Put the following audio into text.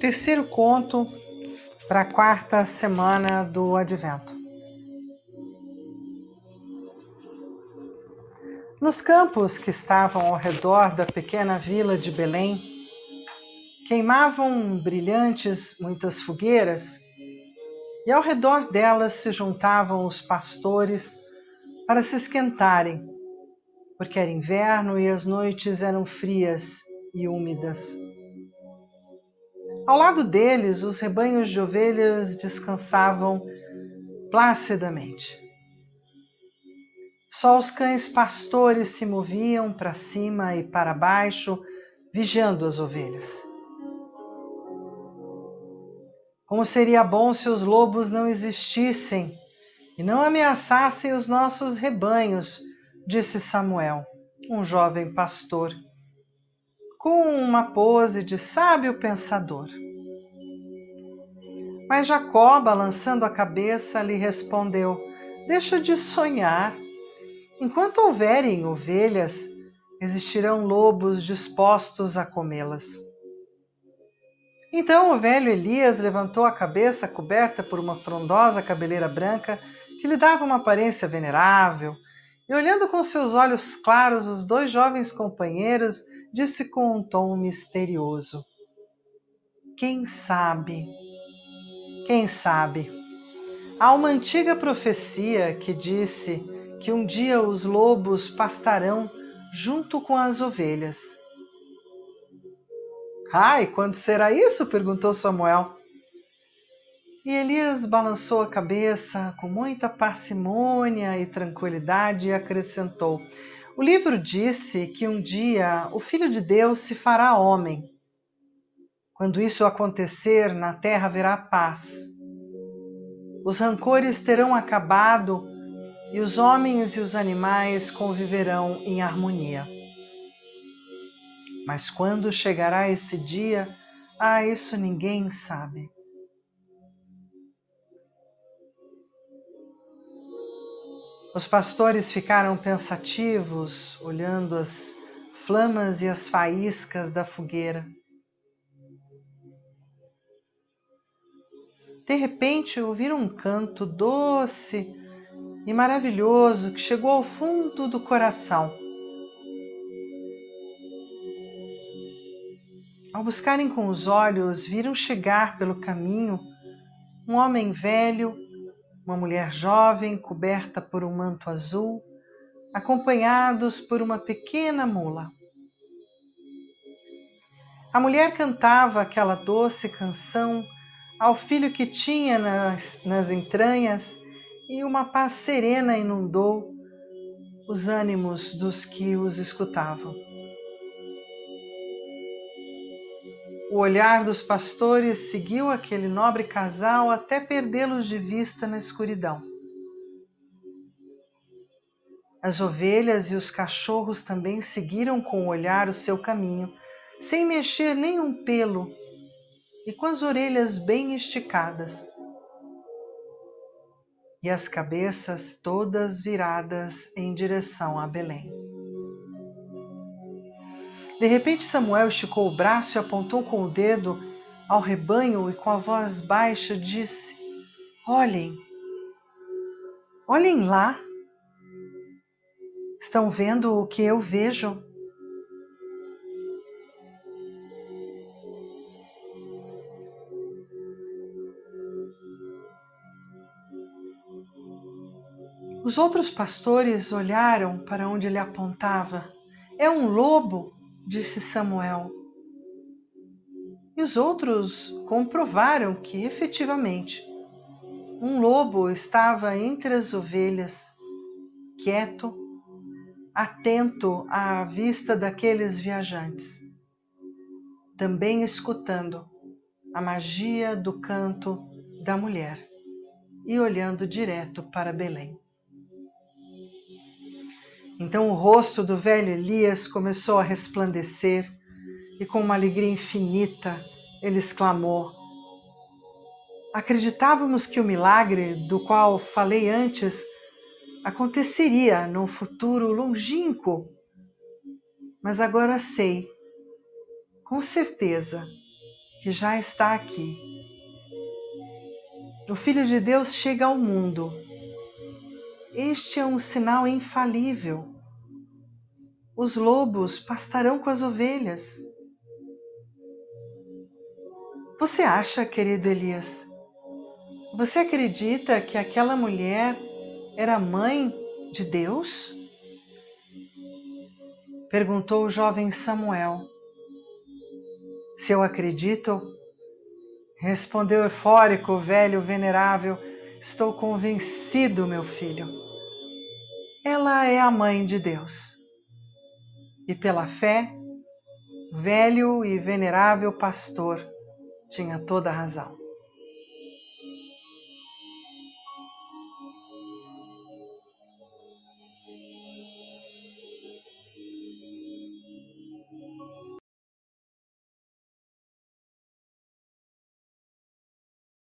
Terceiro conto para a quarta semana do Advento. Nos campos que estavam ao redor da pequena vila de Belém, queimavam brilhantes muitas fogueiras, e ao redor delas se juntavam os pastores para se esquentarem, porque era inverno e as noites eram frias e úmidas. Ao lado deles, os rebanhos de ovelhas descansavam placidamente. Só os cães pastores se moviam para cima e para baixo, vigiando as ovelhas. Como seria bom se os lobos não existissem e não ameaçassem os nossos rebanhos, disse Samuel, um jovem pastor, com uma pose de sábio pensador. Mas Jacó, balançando a cabeça, lhe respondeu: Deixa de sonhar. Enquanto houverem ovelhas, existirão lobos dispostos a comê-las. Então o velho Elias levantou a cabeça coberta por uma frondosa cabeleira branca que lhe dava uma aparência venerável, e olhando com seus olhos claros os dois jovens companheiros, disse com um tom misterioso: Quem sabe? Quem sabe? Há uma antiga profecia que disse que um dia os lobos pastarão junto com as ovelhas. Ai, quando será isso? perguntou Samuel. E Elias balançou a cabeça com muita parcimônia e tranquilidade e acrescentou: O livro disse que um dia o Filho de Deus se fará homem. Quando isso acontecer, na terra haverá paz. Os rancores terão acabado e os homens e os animais conviverão em harmonia. Mas quando chegará esse dia, ah, isso ninguém sabe. Os pastores ficaram pensativos, olhando as flamas e as faíscas da fogueira. De repente ouviram um canto doce e maravilhoso que chegou ao fundo do coração. Ao buscarem com os olhos, viram chegar pelo caminho um homem velho, uma mulher jovem coberta por um manto azul, acompanhados por uma pequena mula. A mulher cantava aquela doce canção ao filho que tinha nas, nas entranhas e uma paz serena inundou os ânimos dos que os escutavam. O olhar dos pastores seguiu aquele nobre casal até perdê-los de vista na escuridão. As ovelhas e os cachorros também seguiram com o olhar o seu caminho, sem mexer nenhum pelo e com as orelhas bem esticadas. E as cabeças todas viradas em direção a Belém. De repente, Samuel esticou o braço e apontou com o dedo ao rebanho e com a voz baixa disse: Olhem, olhem lá. Estão vendo o que eu vejo? Os outros pastores olharam para onde ele apontava. É um lobo, disse Samuel. E os outros comprovaram que, efetivamente, um lobo estava entre as ovelhas, quieto, atento à vista daqueles viajantes, também escutando a magia do canto da mulher e olhando direto para Belém. Então o rosto do velho Elias começou a resplandecer e, com uma alegria infinita, ele exclamou: Acreditávamos que o milagre do qual falei antes aconteceria num futuro longínquo, mas agora sei, com certeza, que já está aqui. O Filho de Deus chega ao mundo. Este é um sinal infalível. Os lobos pastarão com as ovelhas. Você acha, querido Elias, você acredita que aquela mulher era mãe de Deus? Perguntou o jovem Samuel. Se eu acredito, respondeu eufórico o velho venerável, estou convencido, meu filho. Ela é a mãe de Deus. E pela fé, velho e venerável pastor tinha toda a razão.